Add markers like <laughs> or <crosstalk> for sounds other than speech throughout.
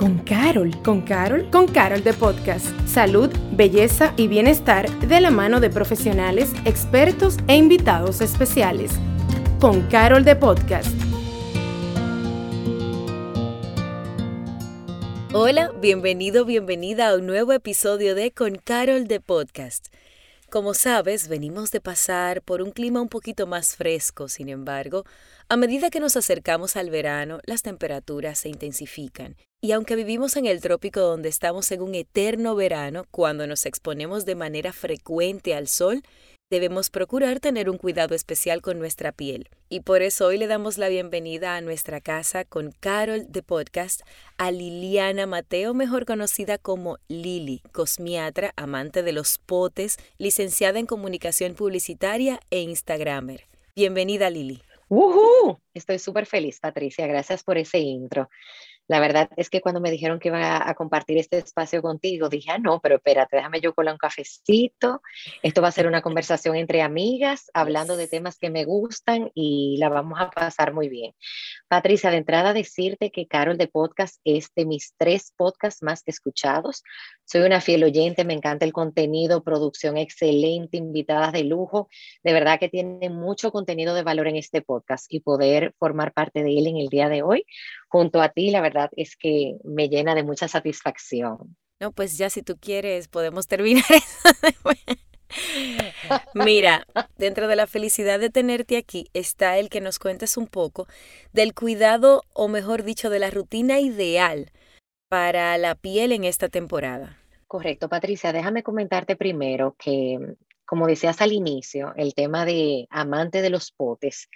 con Carol. ¿Con Carol? Con Carol de Podcast. Salud, belleza y bienestar de la mano de profesionales, expertos e invitados especiales. Con Carol de Podcast. Hola, bienvenido, bienvenida a un nuevo episodio de Con Carol de Podcast. Como sabes, venimos de pasar por un clima un poquito más fresco, sin embargo, a medida que nos acercamos al verano, las temperaturas se intensifican. Y aunque vivimos en el trópico donde estamos en un eterno verano, cuando nos exponemos de manera frecuente al sol, debemos procurar tener un cuidado especial con nuestra piel. Y por eso hoy le damos la bienvenida a nuestra casa con Carol de Podcast a Liliana Mateo, mejor conocida como Lili, cosmiatra, amante de los potes, licenciada en comunicación publicitaria e Instagramer. Bienvenida Lili. Estoy súper feliz, Patricia. Gracias por ese intro. La verdad es que cuando me dijeron que iba a compartir este espacio contigo, dije, ah, no, pero espérate, déjame yo colar un cafecito. Esto va a ser una <laughs> conversación entre amigas, hablando de temas que me gustan y la vamos a pasar muy bien. Patricia, de entrada decirte que Carol de Podcast es de mis tres podcasts más escuchados. Soy una fiel oyente, me encanta el contenido, producción excelente, invitadas de lujo. De verdad que tiene mucho contenido de valor en este podcast y poder formar parte de él en el día de hoy junto a ti, la verdad es que me llena de mucha satisfacción. No, pues ya si tú quieres, podemos terminar <laughs> Mira, dentro de la felicidad de tenerte aquí está el que nos cuentes un poco del cuidado, o mejor dicho, de la rutina ideal para la piel en esta temporada. Correcto, Patricia. Déjame comentarte primero que, como decías al inicio, el tema de amante de los potes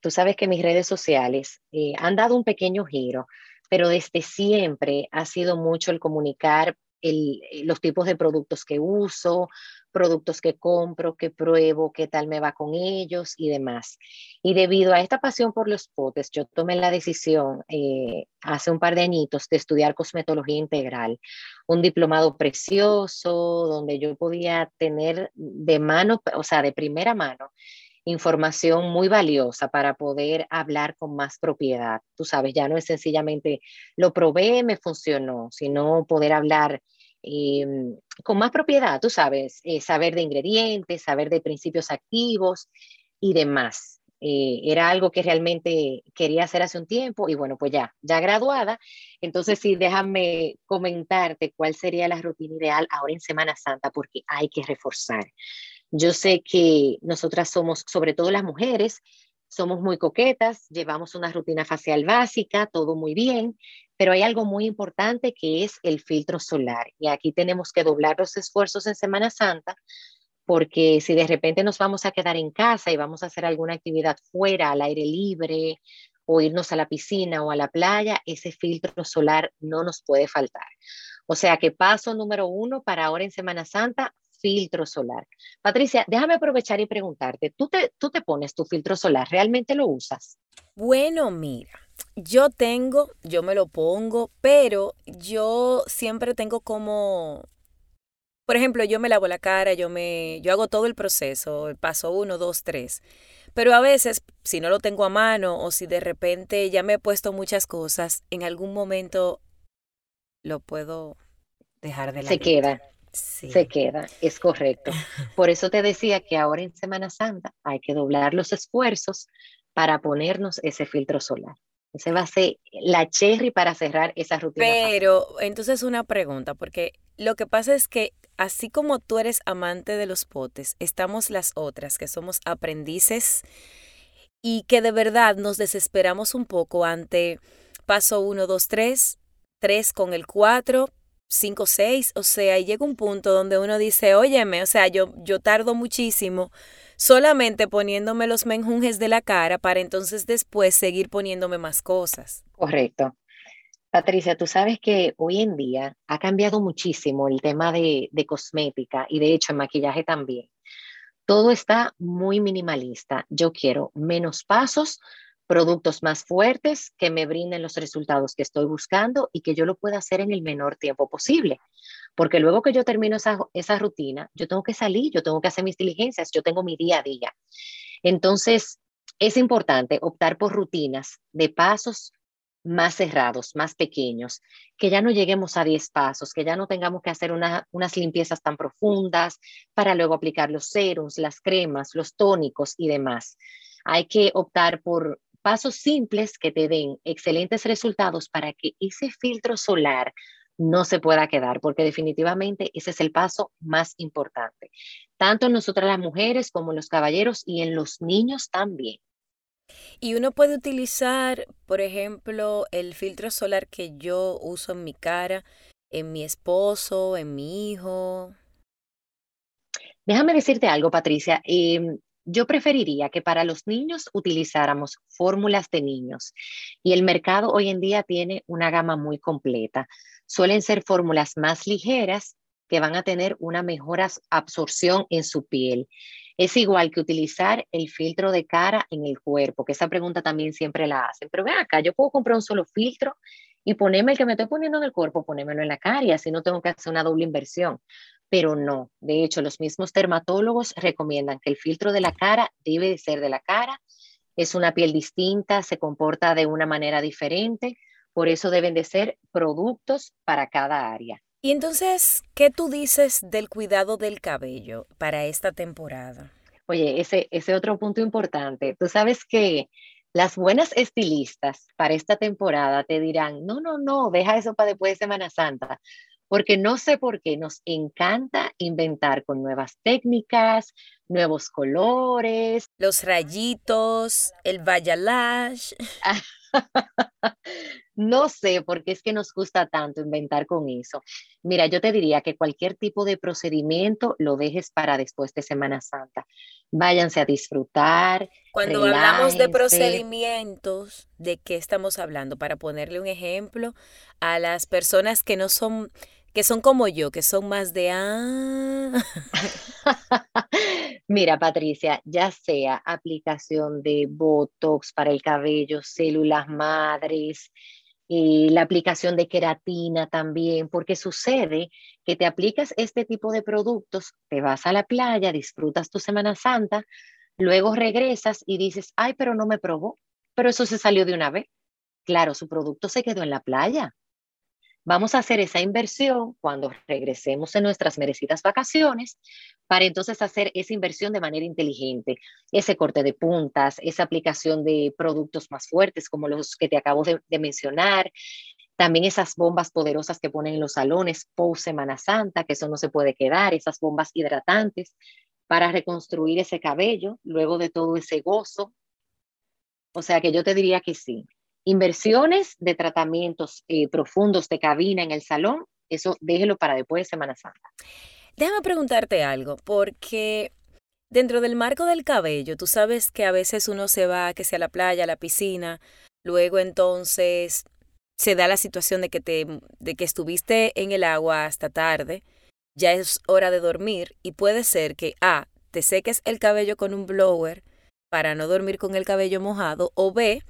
Tú sabes que mis redes sociales eh, han dado un pequeño giro, pero desde siempre ha sido mucho el comunicar eh, los tipos de productos que uso, productos que compro, que pruebo, qué tal me va con ellos y demás. Y debido a esta pasión por los potes, yo tomé la decisión eh, hace un par de añitos de estudiar cosmetología integral, un diplomado precioso donde yo podía tener de mano, o sea, de primera mano, información muy valiosa para poder hablar con más propiedad. Tú sabes, ya no es sencillamente lo probé, me funcionó, sino poder hablar em, con más propiedad, tú sabes, eh, saber de ingredientes, saber de principios activos y demás. Eh, era algo que realmente quería hacer hace un tiempo y bueno, pues ya, ya graduada. Entonces sí, déjame comentarte cuál sería la rutina ideal ahora en Semana Santa porque hay que reforzar. Yo sé que nosotras somos, sobre todo las mujeres, somos muy coquetas, llevamos una rutina facial básica, todo muy bien, pero hay algo muy importante que es el filtro solar. Y aquí tenemos que doblar los esfuerzos en Semana Santa, porque si de repente nos vamos a quedar en casa y vamos a hacer alguna actividad fuera, al aire libre, o irnos a la piscina o a la playa, ese filtro solar no nos puede faltar. O sea que paso número uno para ahora en Semana Santa, filtro solar. Patricia, déjame aprovechar y preguntarte, ¿tú te, tú te pones tu filtro solar? ¿Realmente lo usas? Bueno, mira, yo tengo, yo me lo pongo, pero yo siempre tengo como, por ejemplo, yo me lavo la cara, yo me, yo hago todo el proceso, el paso uno, dos, tres. Pero a veces, si no lo tengo a mano o si de repente ya me he puesto muchas cosas, en algún momento lo puedo dejar de lado. Se queda se queda, es correcto. <laughs> Por eso te decía que ahora en Semana Santa hay que doblar los esfuerzos para ponernos ese filtro solar. Ese va a ser la cherry para cerrar esa rutina. Pero entonces una pregunta, porque lo que pasa es que así como tú eres amante de los potes, estamos las otras que somos aprendices y que de verdad nos desesperamos un poco ante paso 1, 2, 3, 3 con el 4, 5, 6, o sea, y llega un punto donde uno dice, óyeme, o sea, yo, yo tardo muchísimo solamente poniéndome los menjunjes de la cara para entonces después seguir poniéndome más cosas. Correcto. Patricia, tú sabes que hoy en día ha cambiado muchísimo el tema de, de cosmética y de hecho en maquillaje también. Todo está muy minimalista. Yo quiero menos pasos, productos más fuertes que me brinden los resultados que estoy buscando y que yo lo pueda hacer en el menor tiempo posible. Porque luego que yo termino esa, esa rutina, yo tengo que salir, yo tengo que hacer mis diligencias, yo tengo mi día a día. Entonces, es importante optar por rutinas de pasos más cerrados, más pequeños, que ya no lleguemos a 10 pasos, que ya no tengamos que hacer unas limpiezas tan profundas para luego aplicar los serums, las cremas, los tónicos y demás. Hay que optar por pasos simples que te den excelentes resultados para que ese filtro solar no se pueda quedar, porque definitivamente ese es el paso más importante, tanto en nosotras las mujeres como en los caballeros y en los niños también. Y uno puede utilizar, por ejemplo, el filtro solar que yo uso en mi cara, en mi esposo, en mi hijo. Déjame decirte algo, Patricia. Em, yo preferiría que para los niños utilizáramos fórmulas de niños y el mercado hoy en día tiene una gama muy completa. Suelen ser fórmulas más ligeras que van a tener una mejor absorción en su piel. Es igual que utilizar el filtro de cara en el cuerpo, que esa pregunta también siempre la hacen. Pero ve acá, yo puedo comprar un solo filtro y ponerme el que me estoy poniendo en el cuerpo, ponérmelo en la cara y así no tengo que hacer una doble inversión. Pero no, de hecho, los mismos dermatólogos recomiendan que el filtro de la cara debe de ser de la cara. Es una piel distinta, se comporta de una manera diferente, por eso deben de ser productos para cada área. Y entonces, ¿qué tú dices del cuidado del cabello para esta temporada? Oye, ese, ese otro punto importante. Tú sabes que las buenas estilistas para esta temporada te dirán, no, no, no, deja eso para después de Semana Santa, porque no sé por qué nos encanta inventar con nuevas técnicas, nuevos colores. Los rayitos, el bayalash. <laughs> no sé por qué es que nos gusta tanto inventar con eso. Mira, yo te diría que cualquier tipo de procedimiento lo dejes para después de Semana Santa. Váyanse a disfrutar. Cuando hablamos de procedimientos, ¿de qué estamos hablando? Para ponerle un ejemplo a las personas que no son que son como yo, que son más de ah. <laughs> Mira, Patricia, ya sea aplicación de Botox para el cabello, células madres, y la aplicación de queratina también, porque sucede que te aplicas este tipo de productos, te vas a la playa, disfrutas tu Semana Santa, luego regresas y dices, ay, pero no me probó, pero eso se salió de una vez. Claro, su producto se quedó en la playa, Vamos a hacer esa inversión cuando regresemos en nuestras merecidas vacaciones para entonces hacer esa inversión de manera inteligente, ese corte de puntas, esa aplicación de productos más fuertes como los que te acabo de, mencionar, también esas bombas poderosas que ponen en los salones post Semana Santa, que eso no se puede quedar, esas bombas hidratantes para reconstruir ese cabello luego de todo ese gozo. O sea que yo te diría que sí, Inversiones de tratamientos eh, profundos de cabina en el salón, eso déjelo para después de Semana Santa. Déjame preguntarte algo, porque dentro del marco del cabello, tú sabes que a veces uno se va, que a la playa, a la piscina, luego entonces se da la situación de que, te, de que estuviste en el agua hasta tarde, ya es hora de dormir y puede ser que A, te seques el cabello con un blower para no dormir con el cabello mojado o B,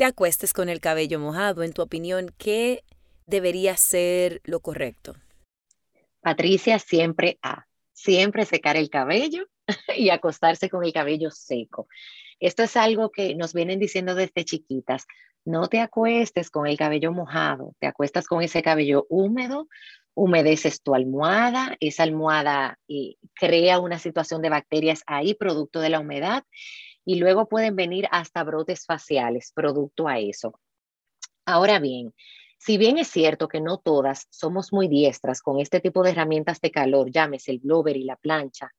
te acuestes con el cabello mojado. En tu opinión, ¿qué debería ser lo correcto? Patricia, siempre A, siempre secar el cabello <laughs> y acostarse con el cabello seco. Esto es algo que nos vienen diciendo desde chiquitas. No te acuestes con el cabello mojado, te acuestas con ese cabello húmedo, humedeces tu almohada, esa almohada eh, crea una situación de bacterias ahí, producto de la humedad, y luego pueden venir hasta brotes faciales producto a eso. Ahora bien, si bien es cierto que no todas somos muy diestras con este tipo de herramientas de calor, llámese el blower y la plancha,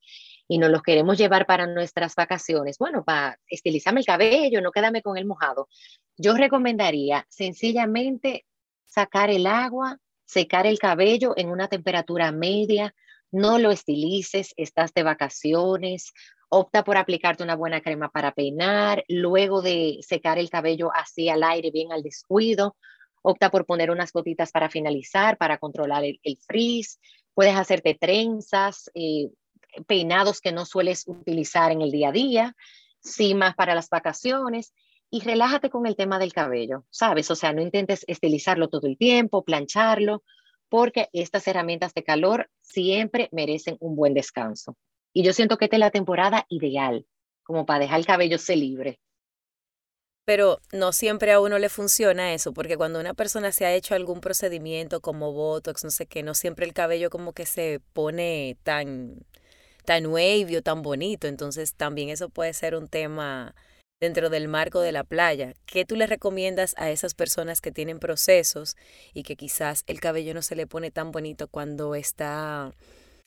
y nos los queremos llevar para nuestras vacaciones, bueno, para estilizarme el cabello, no quedarme con el mojado, yo recomendaría sencillamente sacar el agua, secar el cabello en una temperatura media, no lo estilices, estás de vacaciones opta por aplicarte una buena crema para peinar, luego de secar el cabello así al aire, bien al descuido, opta por poner unas gotitas para finalizar, para controlar el, frizz, puedes hacerte trenzas, eh, peinados que no sueles utilizar en el día a día, cimas para las vacaciones y relájate con el tema del cabello, ¿sabes? O sea, no intentes estilizarlo todo el tiempo, plancharlo, porque estas herramientas de calor siempre merecen un buen descanso. Y yo siento que esta es la temporada ideal, como para dejar el cabello se libre. Pero no siempre a uno le funciona eso, porque cuando una persona se ha hecho algún procedimiento como Botox, no sé qué, no siempre el cabello como que se pone tan, tan wavy tan bonito. Entonces también eso puede ser un tema dentro del marco de la playa. ¿Qué tú le recomiendas a esas personas que tienen procesos y que quizás el cabello no se le pone tan bonito cuando está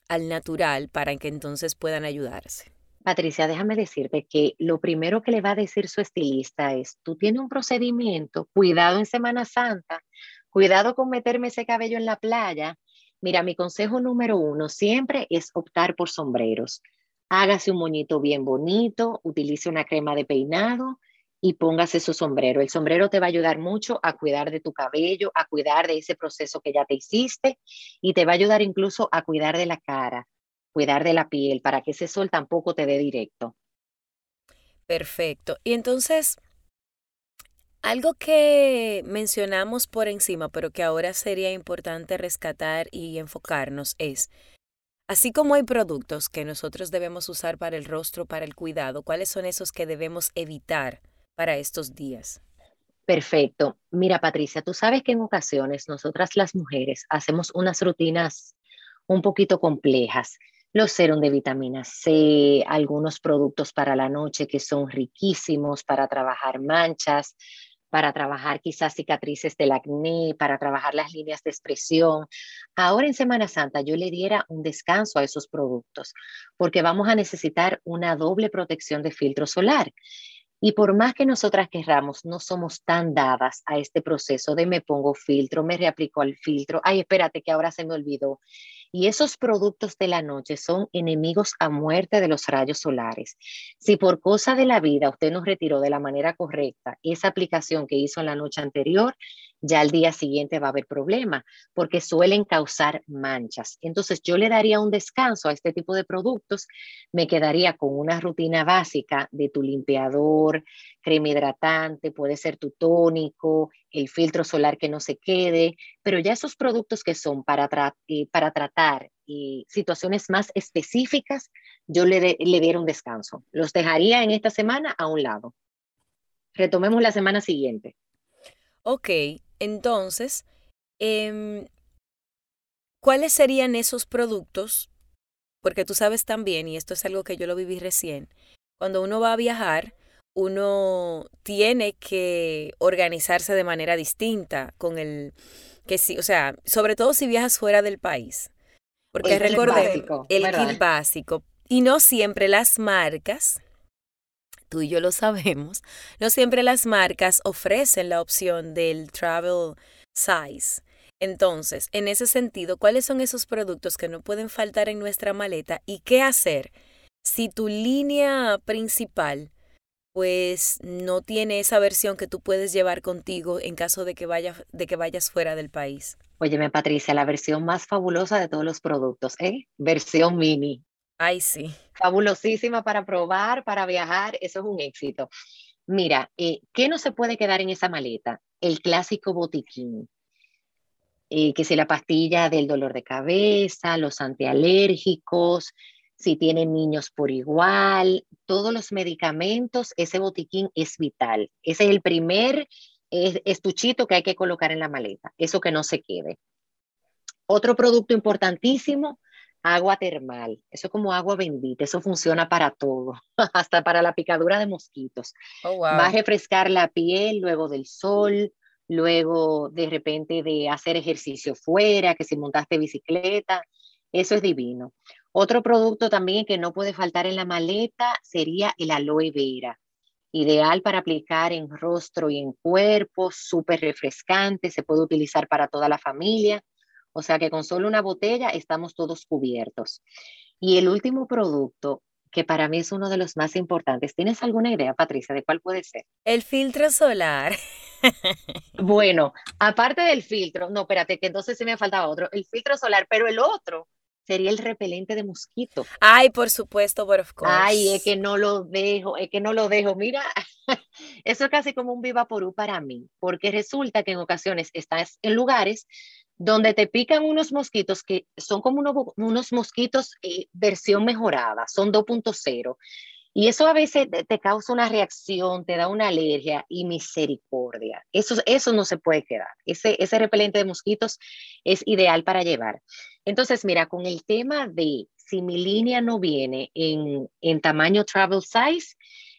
al natural para que entonces puedan ayudarse? Patricia, déjame decirte que lo primero que le va a decir su estilista es, tú tienes un procedimiento, cuidado en Semana Santa, cuidado con meterme ese cabello en la playa. Mira, mi consejo número uno siempre es optar por sombreros. Hágase un moñito bien bonito, utilice una crema de peinado y póngase su sombrero. El sombrero te va a ayudar mucho a cuidar de tu cabello, a cuidar de ese proceso que ya te hiciste y te va a ayudar incluso a cuidar de la cara cuidar de la piel para que ese sol tampoco te dé directo. Perfecto. Y entonces, algo que mencionamos por encima, pero que ahora sería importante rescatar y enfocarnos es, así como hay productos que nosotros debemos usar para el rostro, para el cuidado, ¿cuáles son esos que debemos evitar para estos días? Perfecto. Mira, Patricia, tú sabes que en ocasiones nosotras las mujeres hacemos unas rutinas un poquito complejas los serum de vitamina C, algunos productos para la noche que son riquísimos para trabajar manchas, para trabajar quizás cicatrices del acné, para trabajar las líneas de expresión. Ahora en Semana Santa yo le diera un descanso a esos productos porque vamos a necesitar una doble protección de filtro solar. Y por más que nosotras querramos, no somos tan dadas a este proceso de me pongo filtro, me reaplico al filtro, ay, espérate que ahora se me olvidó. Y esos productos de la noche son enemigos a muerte de los rayos solares. Si por cosa de la vida usted nos retiró de la manera correcta esa aplicación que hizo en la noche anterior, ya al día siguiente va a haber problema porque suelen causar manchas. Entonces yo le daría un descanso a este tipo de productos, me quedaría con una rutina básica de tu limpiador, crema hidratante, puede ser tu tónico, el filtro solar que no se quede, pero ya esos productos que son para, eh, para tratar y situaciones más específicas, yo le, le diera un descanso. Los dejaría en esta semana a un lado. Retomemos la semana siguiente. Ok, entonces, em, ¿cuáles serían esos productos? Porque tú sabes también, y esto es algo que yo lo viví recién, cuando uno va a viajar, uno tiene que organizarse de manera distinta con el que sí, o sea, sobre todo si viajas fuera del país. Porque recordé el kit básico. Y no siempre las marcas tú y yo lo sabemos, no siempre las marcas ofrecen la opción del travel size. Entonces, en ese sentido, ¿cuáles son esos productos que no pueden faltar en nuestra maleta y qué hacer si tu línea principal pues no tiene esa versión que tú puedes llevar contigo en caso de que, vayas, de que vayas fuera del país? Óyeme, Patricia, la versión más fabulosa de todos los productos, ¿eh? Versión mini. Ay, sí. Fabulosísima para probar, para viajar, eso es un éxito. Mira, eh, ¿qué no se puede quedar en esa maleta? El clásico botiquín. Eh, que si la pastilla del dolor de cabeza, los antialérgicos, si tienen niños por igual, todos los medicamentos, ese botiquín es vital. Ese es el primer estuchito que hay que colocar en la maleta, eso que no se quede. Otro producto importantísimo, agua termal. Eso es como agua bendita, eso funciona para todo, <laughs> hasta para la picadura de mosquitos. Oh, Va a refrescar la piel luego del sol, luego de repente de hacer ejercicio fuera, que si montaste bicicleta, eso es divino. Otro producto también que no puede faltar en la maleta sería el aloe vera. Ideal para aplicar en rostro y en cuerpo, súper refrescante, se puede utilizar para toda la familia o sea que con solo una botella estamos todos cubiertos. Y el último producto, que para mí es uno de los más importantes, ¿tienes alguna idea, Patricia, de cuál puede ser? El filtro solar. <laughs> bueno, aparte del filtro, no, espérate, que entonces se me faltaba otro, el filtro solar, pero el otro sería el repelente de mosquito. Ay, por supuesto, but of course. Ay, es que no lo dejo, es que no lo dejo. Mira, <laughs> eso es casi como un viva porú para mí, porque resulta que en ocasiones estás en lugares donde te pican unos mosquitos que son como unos, mosquitos eh, versión mejorada, son 2.0. Y eso a veces te causa una reacción, te da una alergia y misericordia. Eso, eso no se puede quedar. Ese, ese repelente de mosquitos es ideal para llevar. Entonces, mira, con el tema de si mi línea no viene en, en tamaño travel size,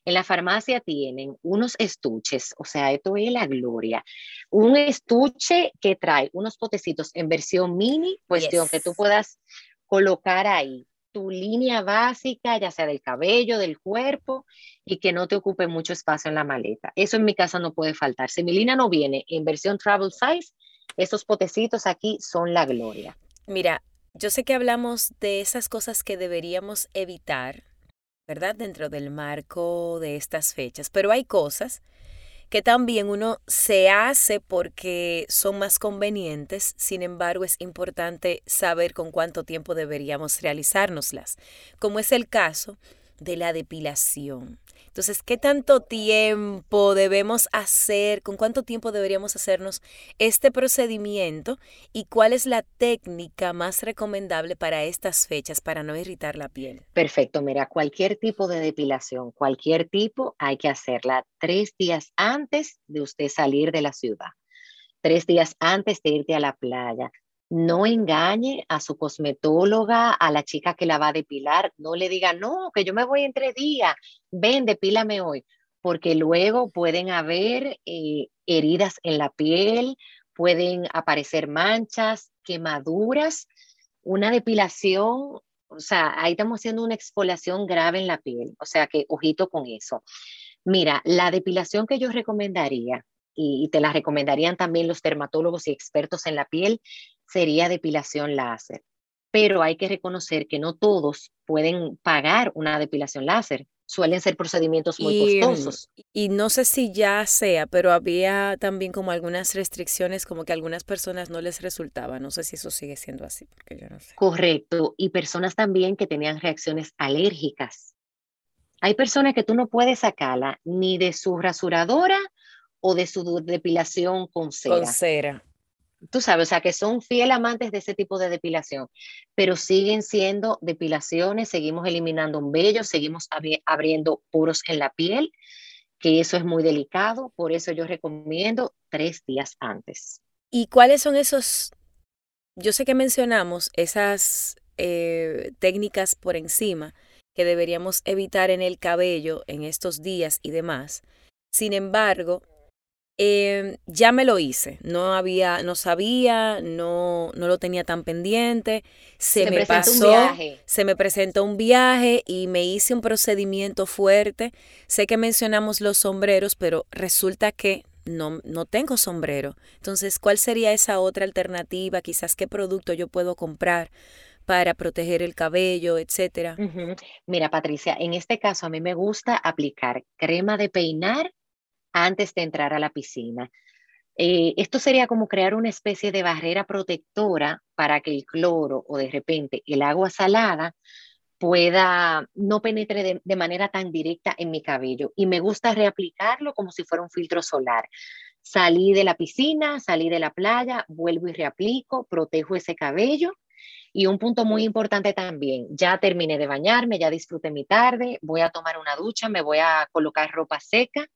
en la farmacia tienen unos estuches, o sea, esto es la gloria. Un estuche que trae unos potecitos en versión mini, cuestión que tú puedas colocar ahí tu línea básica, ya sea del cabello, del cuerpo, y que no te ocupe mucho espacio en la maleta. Eso en mi casa no puede faltar. Si mi línea no viene en versión travel size, esos potecitos aquí son la gloria. Mira, yo sé que hablamos de esas cosas que deberíamos evitar, ¿verdad? Dentro del marco de estas fechas, pero hay cosas que también uno se hace porque son más convenientes, sin embargo es importante saber con cuánto tiempo deberíamos realizárnoslas, como es el caso de la depilación. Entonces, ¿qué tanto tiempo debemos hacer? ¿Con cuánto tiempo deberíamos hacernos este procedimiento? ¿Y cuál es la técnica más recomendable para estas fechas para no irritar la piel? Perfecto, mira, cualquier tipo de depilación, cualquier tipo, hay que hacerla tres días antes de usted salir de la ciudad, tres días antes de irte a la playa, no engañe a su cosmetóloga, a la chica que la va a depilar, no le diga, no, que yo me voy en tres días, ven, depílame hoy, porque luego pueden haber eh, heridas en la piel, pueden aparecer manchas, quemaduras, una depilación, o sea, ahí estamos haciendo una exfoliación grave en la piel, o sea que ojito con eso. Mira, la depilación que yo recomendaría, y te la recomendarían también los dermatólogos y expertos en la piel, sería depilación láser. Pero hay que reconocer que no todos pueden pagar una depilación láser. Suelen ser procedimientos muy costosos. Y no sé si ya sea, pero había también como algunas restricciones, como que a algunas personas no les resultaba. No sé si eso sigue siendo así, porque yo no sé. Correcto. Y personas también que tenían reacciones alérgicas. Hay personas que tú no puedes sacarla ni de su rasuradora o de su depilación con cera. Con cera tú sabes, o sea, que son fiel amantes de ese tipo de depilación, pero siguen siendo depilaciones, seguimos eliminando un vello, seguimos abriendo poros en la piel, que eso es muy delicado, por eso yo recomiendo tres días antes. ¿Y cuáles son esos? Yo sé que mencionamos esas eh, técnicas por encima que deberíamos evitar en el cabello en estos días y demás. Sin embargo, Em, ya me lo hice, no había, no sabía, no, no lo tenía tan pendiente, se, me pasó, se me presentó un viaje y me hice un procedimiento fuerte. Sé que mencionamos los sombreros, pero resulta que no, no tengo sombrero. Entonces, ¿cuál sería esa otra alternativa? Quizás qué producto yo puedo comprar para proteger el cabello, etcétera. Mira, Patricia, en este caso a mí me gusta aplicar crema de peinar antes de entrar a la piscina. Eh, esto sería como crear una especie de barrera protectora para que el cloro o de repente el agua salada pueda no penetre de, manera tan directa en mi cabello. Y me gusta reaplicarlo como si fuera un filtro solar. Salí de la piscina, salí de la playa, vuelvo y reaplico, protejo ese cabello. Y un punto muy importante también, ya terminé de bañarme, ya disfruté mi tarde, voy a tomar una ducha, me voy a colocar ropa seca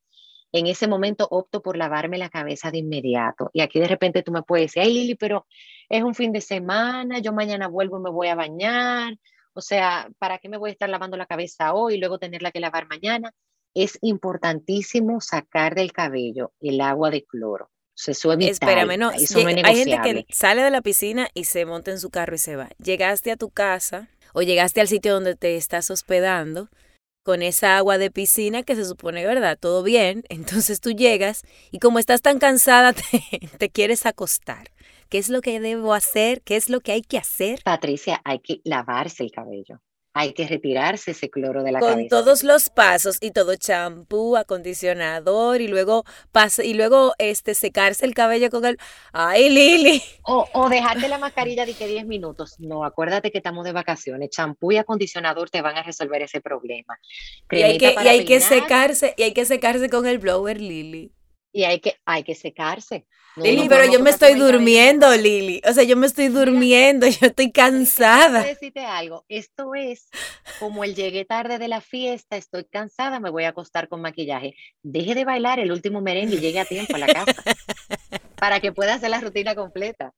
en ese momento opto por lavarme la cabeza de inmediato. Y aquí de repente tú me puedes decir, ay Lili, pero es un fin de semana, yo mañana vuelvo y me voy a bañar. O sea, ¿para qué me voy a estar lavando la cabeza hoy y luego tenerla que lavar mañana? Es importantísimo sacar del cabello el agua de cloro. Se suele Espérame, no, hay gente que sale de la piscina y se monta en su carro y se va. Llegaste a tu casa o llegaste al sitio donde te estás hospedando con esa agua de piscina que se supone, ¿verdad? Todo bien. Entonces tú llegas y como estás tan cansada, <laughs> te, quieres acostar. ¿Qué es lo que debo hacer? ¿Qué es lo que hay que hacer? Patricia, hay que lavarse el cabello hay que retirarse ese cloro de la cabeza. Con todos los pasos y todo champú, acondicionador y luego pasa, y luego este secarse el cabello con el ay Lili. O, o dejarte la mascarilla de que 10 minutos. No, acuérdate que estamos de vacaciones. Champú y acondicionador te van a resolver ese problema. y hay que, y hay que secarse, y hay que secarse con el blower Lili. Y hay que, hay que secarse. Lili, pero yo me estoy durmiendo, Lili. O sea, yo me estoy durmiendo, <laughs> yo estoy cansada. decirte algo. Esto es como el llegué tarde de la fiesta, estoy cansada, me voy a acostar con maquillaje. Deje de bailar el último merengue y llegue a tiempo a la casa <laughs> para que pueda hacer la rutina completa.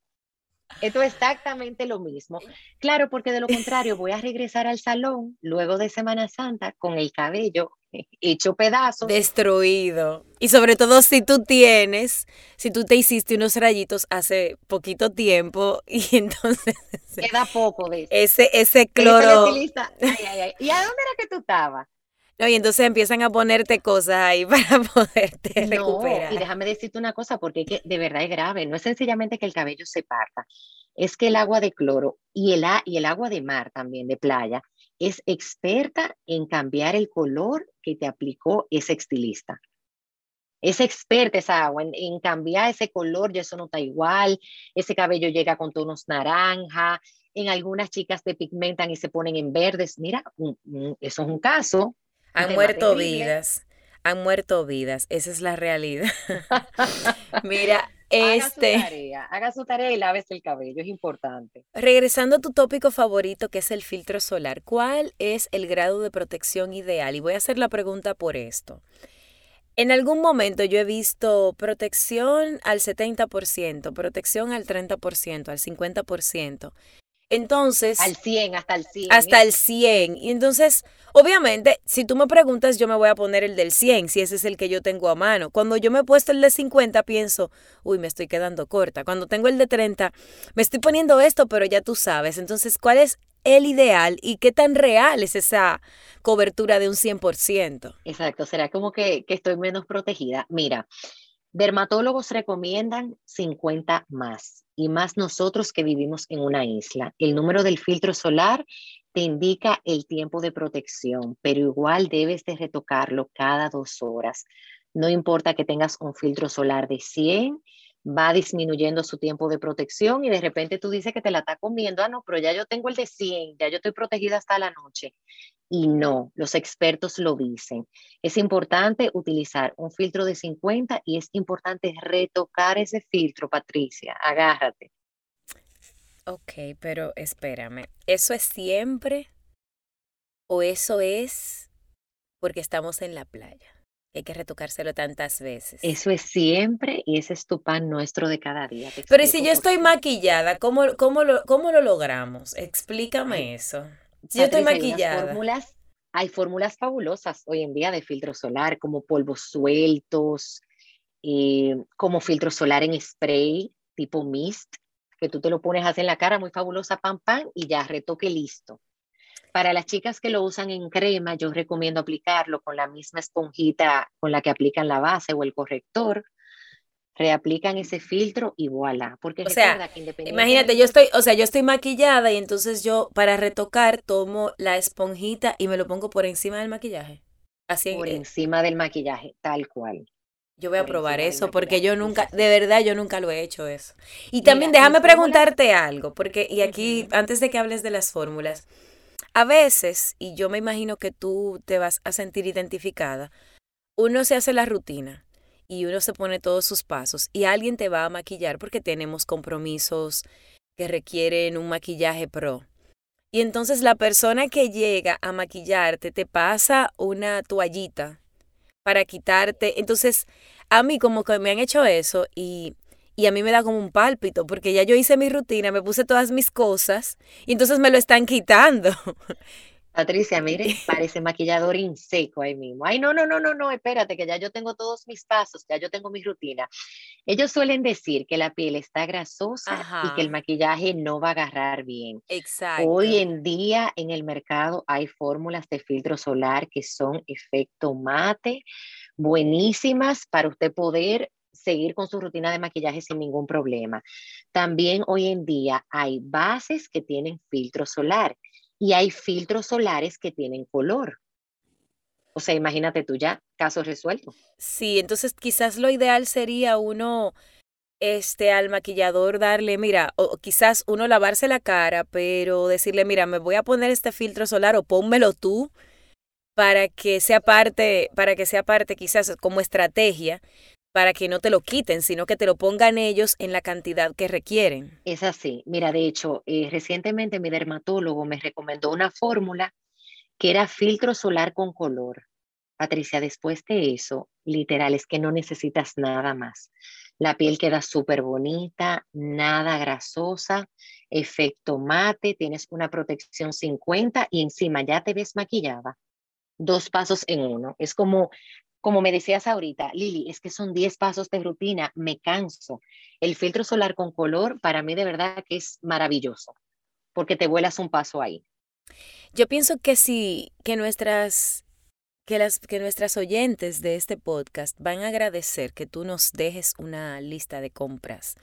Esto es exactamente lo mismo. Claro, porque de lo contrario voy a regresar al salón luego de Semana Santa con el cabello <laughs> hecho pedazos. Destruido. Y sobre todo si tú tienes, si tú te hiciste unos rayitos hace poquito tiempo y <laughs> entonces... Queda poco de eso. Ese, ese cloro... ¿Y a dónde era que tú estabas? No, y entonces empiezan a ponerte cosas ahí <laughs> para poderte no, Y déjame decirte una cosa, porque de verdad es grave. No es sencillamente que el cabello se parta, es que el agua de cloro y el, y el agua de mar también, de playa, es experta en cambiar el color que te aplicó ese estilista. Es experta esa agua en, cambiar ese color, ya eso no está igual, ese cabello llega con tonos naranja, en algunas chicas te pigmentan y se ponen en verdes. Mira, eso es un caso. Han muerto vidas, han muerto vidas, esa es la realidad. <laughs> <laughs> Mira, este, haga su tarea, haga su tarea y lávese el cabello, es importante. Regresando a tu tópico favorito, que es el filtro solar, ¿cuál es el grado de protección ideal? Y voy a hacer la pregunta por esto. En algún momento yo he visto protección al 70%, protección al 30%, al 50%. Entonces... Al 100, hasta el 100. Hasta el 100. Y entonces, obviamente, si tú me preguntas, yo me voy a poner el del 100, si ese es el que yo tengo a mano. Cuando yo me he puesto el de 50, pienso, uy, me estoy quedando corta. Cuando tengo el de 30, me estoy poniendo esto, pero ya tú sabes. Entonces, ¿cuál es el ideal y qué tan real es esa cobertura de un 100%? Exacto, será como que, que estoy menos protegida. Mira, Dermatólogos recomiendan 50 más y más nosotros que vivimos en una isla. El número del filtro solar te indica el tiempo de protección, pero igual debes de retocarlo cada dos horas. No importa que tengas un filtro solar de 100 va disminuyendo su tiempo de protección y de repente tú dices que te la está comiendo, ah, no, pero ya yo tengo el de 100, ya yo estoy protegida hasta la noche. Y no, los expertos lo dicen. Es importante utilizar un filtro de 50 y es importante retocar ese filtro, Patricia, agárrate. Ok, pero espérame, ¿eso es siempre o eso es porque estamos en la playa? hay que retocárselo tantas veces. Eso es siempre y ese es tu pan nuestro de cada día. Pero si yo estoy maquillada, ¿cómo, cómo, lo, cómo lo logramos? Explícame eso. Si yo estoy maquillada. Hay fórmulas, hay fórmulas fabulosas hoy en día de filtro solar, como polvos sueltos, eh, como filtro solar en spray, tipo mist, que tú te lo pones así en la cara, muy fabulosa, pam, pam, y ya retoque listo. Para las chicas que lo usan en crema, yo recomiendo aplicarlo con la misma esponjita con la que aplican la base o el corrector. Reaplican ese filtro y voilà. Porque o sea, imagínate, yo estoy, o sea, yo estoy maquillada y entonces yo para retocar tomo la esponjita y me lo pongo por encima del maquillaje. Así por encima del maquillaje, tal cual. Yo voy a probar eso porque yo nunca, de verdad, yo nunca lo he hecho eso. Y también déjame preguntarte algo, porque, y aquí, antes de que hables de las fórmulas, a veces, y yo me imagino que tú te vas a sentir identificada, uno se hace la rutina y uno se pone todos sus pasos y alguien te va a maquillar porque tenemos compromisos que requieren un maquillaje pro. Y entonces la persona que llega a maquillarte te pasa una toallita para quitarte. Entonces, a mí como que me han hecho eso y y a mí me da como un pálpito porque ya yo hice mi rutina, me puse todas mis cosas y entonces me lo están quitando. <laughs> Patricia, <laughs> mire, parece maquillador seco ahí mismo. Ay, no, no, no, no, no, espérate, que ya yo tengo todos mis pasos, ya yo tengo mi rutina. Ellos suelen decir que la piel está grasosa y que el maquillaje no va a agarrar bien. Exacto. Hoy en día en el mercado hay fórmulas de filtro solar que son efecto mate, buenísimas para usted poder seguir con su rutina de maquillaje sin ningún problema. También hoy en día hay bases que tienen filtro solar y hay filtros solares que tienen color. O sea, imagínate tú ya, caso resuelto. Sí, entonces quizás lo ideal sería uno, este, al maquillador darle, mira, o quizás uno lavarse la cara, pero decirle, mira, me voy a poner este filtro solar o pónmelo tú para que sea parte, para que sea parte quizás como estrategia para que no te lo quiten, sino que te lo pongan ellos en la cantidad que requieren. Es así. Mira, de hecho, eh, recientemente mi dermatólogo me recomendó una fórmula que era filtro solar con color. Patricia, después de eso, literal, es que no necesitas nada más. La piel queda súper bonita, nada grasosa, efecto mate, tienes una protección 50 y encima ya te ves maquillada. Dos pasos en uno. Es como, como me decías ahorita, Lili, es que son 10 pasos de rutina, me canso. El filtro solar con color para mí de verdad que es maravilloso, porque te vuelas un paso ahí. Yo pienso que sí, que nuestras que, las, que nuestras oyentes de este podcast van a agradecer que tú nos dejes una lista de compras,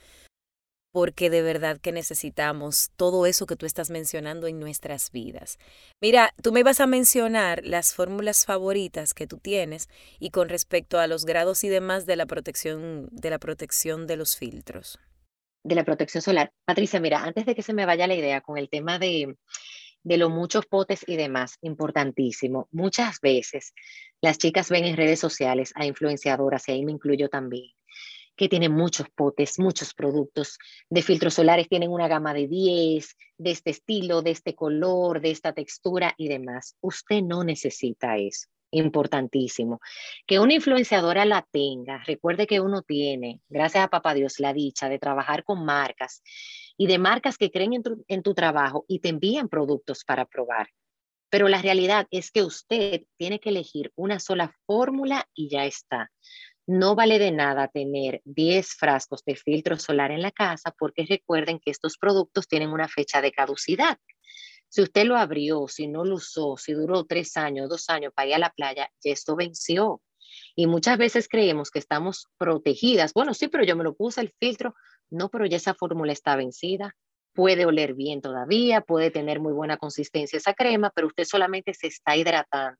porque de verdad que necesitamos todo eso que tú estás mencionando en nuestras vidas. Mira, tú me ibas a mencionar las fórmulas favoritas que tú tienes y con respecto a los grados y demás de la protección de la protección de los filtros. De la protección solar. Patricia, mira, antes de que se me vaya la idea con el tema de de los muchos potes y demás, importantísimo. Muchas veces las chicas ven en redes sociales a influenciadoras, y ahí me incluyo también, que tienen muchos potes, muchos productos de filtros solares, tienen una gama de 10, de este estilo, de este color, de esta textura y demás. Usted no necesita eso. Importantísimo. Que una influenciadora la tenga. Recuerde que uno tiene, gracias a Papá Dios, la dicha de trabajar con marcas y de marcas que creen en tu, trabajo y te envían productos para probar. Pero la realidad es que usted tiene que elegir una sola fórmula y ya está. No vale de nada tener 10 frascos de filtro solar en la casa porque recuerden que estos productos tienen una fecha de caducidad. Si usted lo abrió, si no lo usó, si duró tres años, dos años para ir a la playa, ya esto venció. Y muchas veces creemos que estamos protegidas. Bueno, sí, pero yo me lo puse el filtro. No, pero ya esa fórmula está vencida. Puede oler bien todavía, puede tener muy buena consistencia esa crema, pero usted solamente se está hidratando.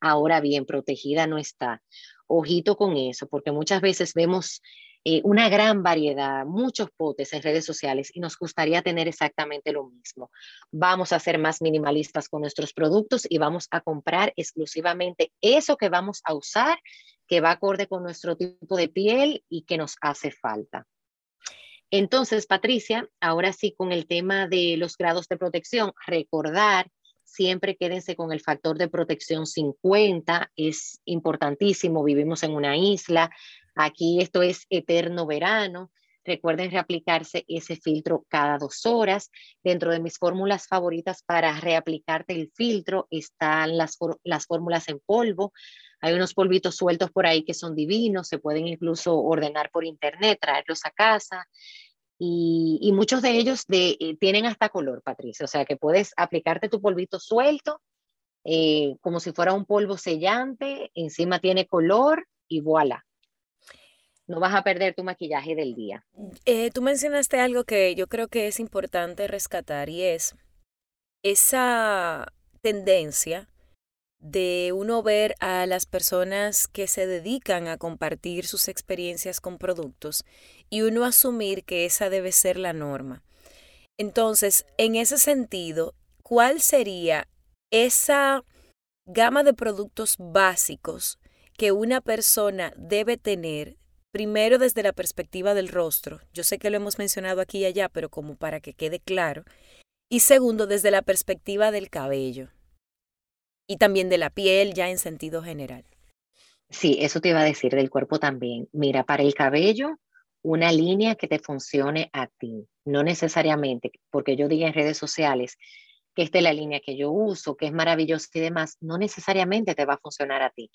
Ahora bien, protegida no está. Ojito con eso, porque muchas veces vemos eh, una gran variedad, muchos potes en redes sociales y nos gustaría tener exactamente lo mismo. Vamos a ser más minimalistas con nuestros productos y vamos a comprar exclusivamente eso que vamos a usar, que va acorde con nuestro tipo de piel y que nos hace falta. Entonces, Patricia, ahora sí con el tema de los grados de protección, recordar, siempre quédense con el factor de protección 50, es importantísimo, vivimos en una isla, aquí esto es eterno verano, recuerden reaplicarse ese filtro cada dos horas. Dentro de mis fórmulas favoritas para reaplicarte el filtro están las, las fórmulas en polvo. Hay unos polvitos sueltos por ahí que son divinos, se pueden incluso ordenar por internet, traerlos a casa. Y, muchos de ellos eh, tienen hasta color, Patricia. O sea que puedes aplicarte tu polvito suelto, eh, como si fuera un polvo sellante, encima tiene color y voilà. No vas a perder tu maquillaje del día. Eh, tú mencionaste algo que yo creo que es importante rescatar y es esa tendencia de uno ver a las personas que se dedican a compartir sus experiencias con productos y uno asumir que esa debe ser la norma. Entonces, en ese sentido, ¿cuál sería esa gama de productos básicos que una persona debe tener primero desde la perspectiva del rostro? Yo sé que lo hemos mencionado aquí y allá, pero como para que quede claro. Y segundo, desde la perspectiva del cabello y también de la piel ya en sentido general. Sí, eso te iba a decir del cuerpo también. Mira, para el cabello, una línea que te funcione a ti, no necesariamente, porque yo diga en redes sociales que esta es la línea que yo uso, que es maravillosa y demás, no necesariamente te va a funcionar a ti.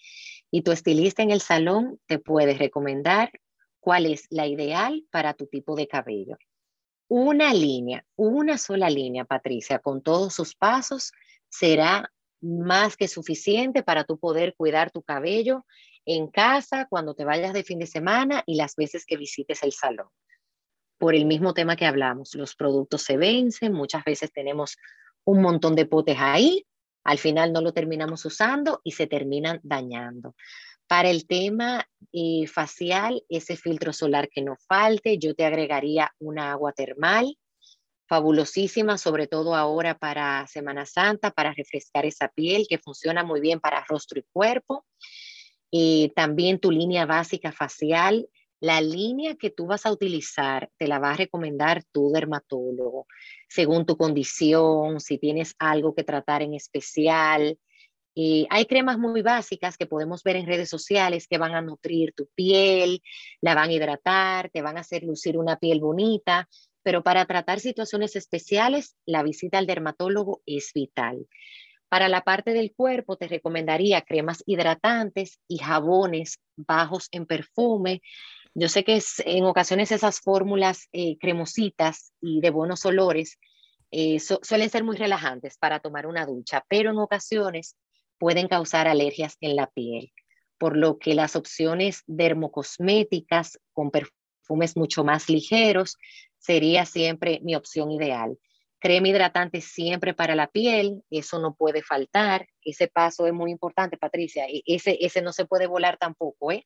Y tu estilista en el salón te puede recomendar cuál es la ideal para tu tipo de cabello. Una línea, una sola línea, Patricia, con todos sus pasos, será más que suficiente para tú poder cuidar tu cabello en casa, cuando te vayas de fin de semana y las veces que visites el salón. Por el mismo tema que hablamos, los productos se vencen, muchas veces tenemos un montón de potes ahí, al final no lo terminamos usando y se terminan dañando. Para el tema eh, facial, ese filtro solar que no falte, yo te agregaría una agua termal fabulosísima, sobre todo ahora para Semana Santa, para refrescar esa piel, que funciona muy bien para rostro y cuerpo. Eh, también tu línea básica facial. La línea que tú vas a utilizar te la va a recomendar tu dermatólogo según tu condición, si tienes algo que tratar en especial. Eh, hay cremas muy básicas que podemos ver en redes sociales que van a nutrir tu piel, la van a hidratar, te van a hacer lucir una piel bonita, pero para tratar situaciones especiales, la visita al dermatólogo es vital. Para la parte del cuerpo, te recomendaría cremas hidratantes y jabones bajos en perfume. Yo sé que en ocasiones esas fórmulas eh, cremositas y de buenos olores eh, suelen ser muy relajantes para tomar una ducha, pero en ocasiones pueden causar alergias en la piel, por lo que las opciones dermocosméticas con perfumes mucho más ligeros sería siempre mi opción ideal. Crema hidratante siempre para la piel, eso no puede faltar, ese paso es muy importante, Patricia, e, ese, ese no se puede volar tampoco, ¿eh?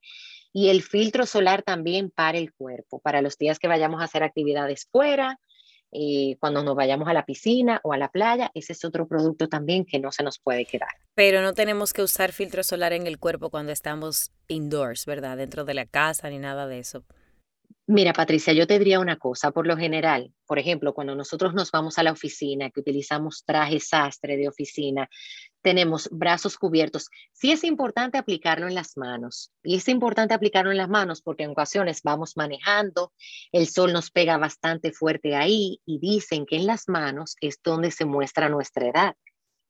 Y el filtro solar también para el cuerpo, para los días que vayamos a hacer actividades fuera, eh, cuando nos vayamos a la piscina o a la playa, ese es otro producto también que no se nos puede quedar. Pero no tenemos que usar filtro solar en el cuerpo cuando estamos indoors, ¿verdad? Dentro de la casa ni nada de eso. Mira, Patricia, yo te diría una cosa. Por lo general, por ejemplo, cuando nosotros nos vamos a la oficina, que utilizamos traje sastre de oficina, tenemos brazos cubiertos. Sí es importante aplicarlo en las manos. Y es importante aplicarlo en las manos porque en ocasiones vamos manejando, el sol nos pega bastante fuerte ahí y dicen que en las manos es donde se muestra nuestra edad.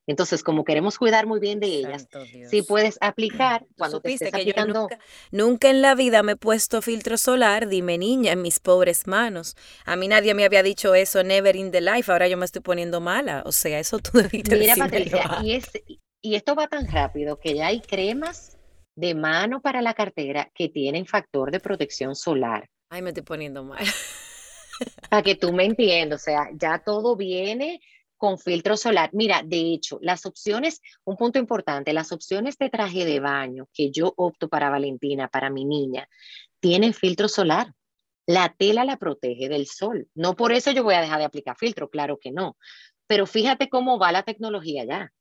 Entonces, como queremos cuidar muy bien de ellas, si puedes aplicar <clears throat> cuando te estés aplicando. nunca, en la vida me he puesto filtro solar, dime niña, en mis pobres manos. A mí nadie me había dicho eso, never in the life, ahora yo me estoy poniendo mala. O sea, eso tú <laughs> debiste Mira, Patricia, y, y esto va tan rápido que ya hay cremas de mano para la cartera que tienen factor de protección solar. Ay, me estoy poniendo mal. Para que tú me entiendas, o sea, ya todo viene con filtro solar. Mira, de hecho, las opciones, un punto importante, las opciones de traje de baño que yo opto para Valentina, para mi niña, tienen filtro solar. La tela la protege del sol. No por eso yo voy a dejar de aplicar filtro, claro que no. Pero fíjate cómo va la tecnología ya.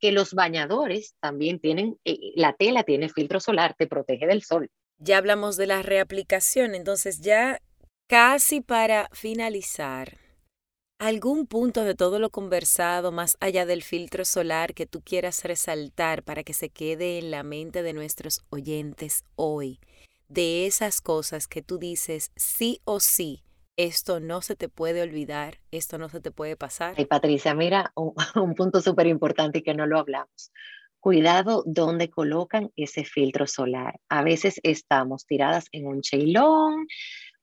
Que los bañadores también tienen, eh, la tela tiene filtro solar, te protege del sol. Ya hablamos de la reaplicación, entonces ya casi para finalizar, ¿Algún punto de todo lo conversado, más allá del filtro solar, que tú quieras resaltar para que se quede en la mente de nuestros oyentes hoy? De esas cosas que tú dices sí o sí, esto no se te puede olvidar, esto no se te puede pasar. Patricia, mira, un, <laughs> un punto súper importante que no lo hablamos. Cuidado donde colocan ese filtro solar. A veces estamos tiradas en un cheilón,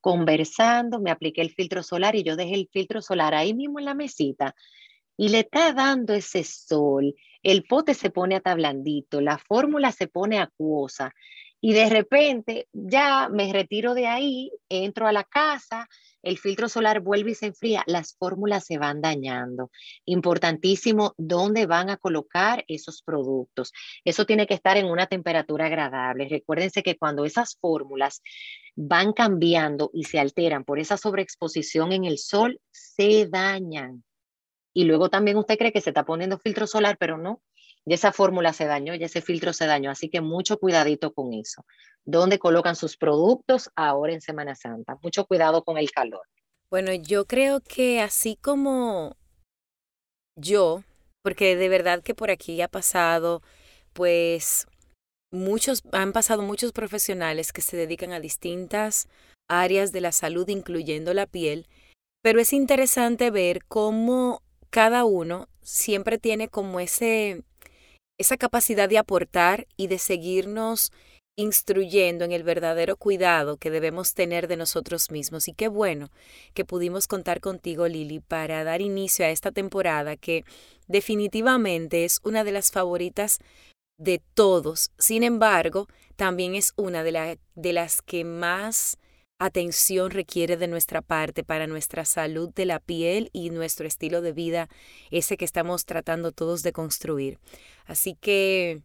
conversando, me apliqué el filtro solar y yo dejé el filtro solar ahí mismo en la mesita. Y le está dando ese sol, el pote se pone atablandito, la fórmula se pone acuosa. Y de repente ya me retiro de ahí, entro a la casa, el filtro solar vuelve y se enfría, las fórmulas se van dañando. Importantísimo dónde van a colocar esos productos. Eso tiene que estar en una temperatura agradable. Recuérdense que cuando esas fórmulas van cambiando y se alteran por esa sobreexposición en el sol, se dañan. Y luego también usted cree que se está poniendo filtro solar, pero no, ya esa fórmula se dañó, ya ese filtro se dañó, así que mucho cuidadito con eso. ¿Dónde colocan sus productos ahora en Semana Santa? Mucho cuidado con el calor. Bueno, yo creo que así como yo, porque de verdad que por aquí ha pasado, pues muchos, han pasado muchos profesionales que se dedican a distintas áreas de la salud, incluyendo la piel, pero es interesante ver cómo cada uno siempre tiene como ese, esa capacidad de aportar y de seguirnos instruyendo en el verdadero cuidado que debemos tener de nosotros mismos. Y qué bueno que pudimos contar contigo, Lili, para dar inicio a esta temporada que definitivamente es una de las favoritas de todos. Sin embargo, también es una de, de las que más atención requiere de nuestra parte para nuestra salud de la piel y nuestro estilo de vida, ese que estamos tratando todos de construir. Así que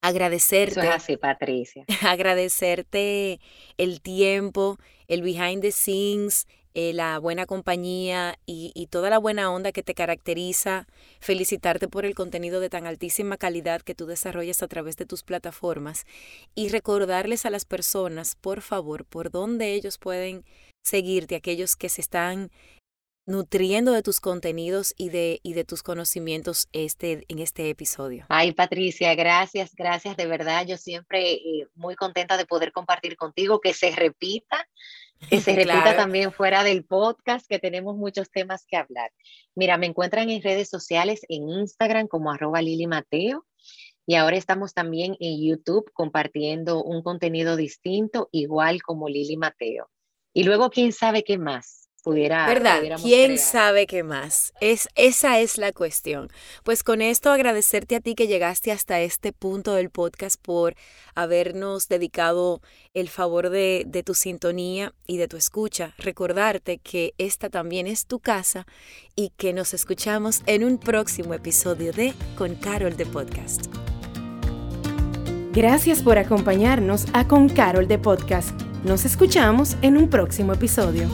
agradecerte. Eso es así, Patricia. <laughs> Agradecerte el tiempo, el behind the scenes, eh, la buena compañía y, y, toda la buena onda que te caracteriza, felicitarte por el contenido de tan altísima calidad que tú desarrollas a través de tus plataformas y recordarles a las personas, por favor, por dónde ellos pueden seguirte, aquellos que se están nutriendo de tus contenidos y de, y de tus conocimientos este, en este episodio. Ay, Patricia, gracias, gracias de verdad. Yo siempre eh, muy contenta de poder compartir contigo, que se repita, que se <laughs> repita también fuera del podcast, que tenemos muchos temas que hablar. Mira, me encuentran en redes sociales, en Instagram como arroba Lili Mateo. Y ahora estamos también en YouTube compartiendo un contenido distinto, igual como Lili Mateo. Y luego, quién sabe qué más pudiera. ¿Verdad? ¿Quién sabe qué más? Es, esa es la cuestión. Pues con esto agradecerte a ti que llegaste hasta este punto del podcast por habernos dedicado el favor de, de tu sintonía y de tu escucha. Recordarte que esta también es tu casa y que nos escuchamos en un próximo episodio de Con Carol de Podcast. Gracias por acompañarnos a Con Carol de Podcast. Nos escuchamos en un próximo episodio.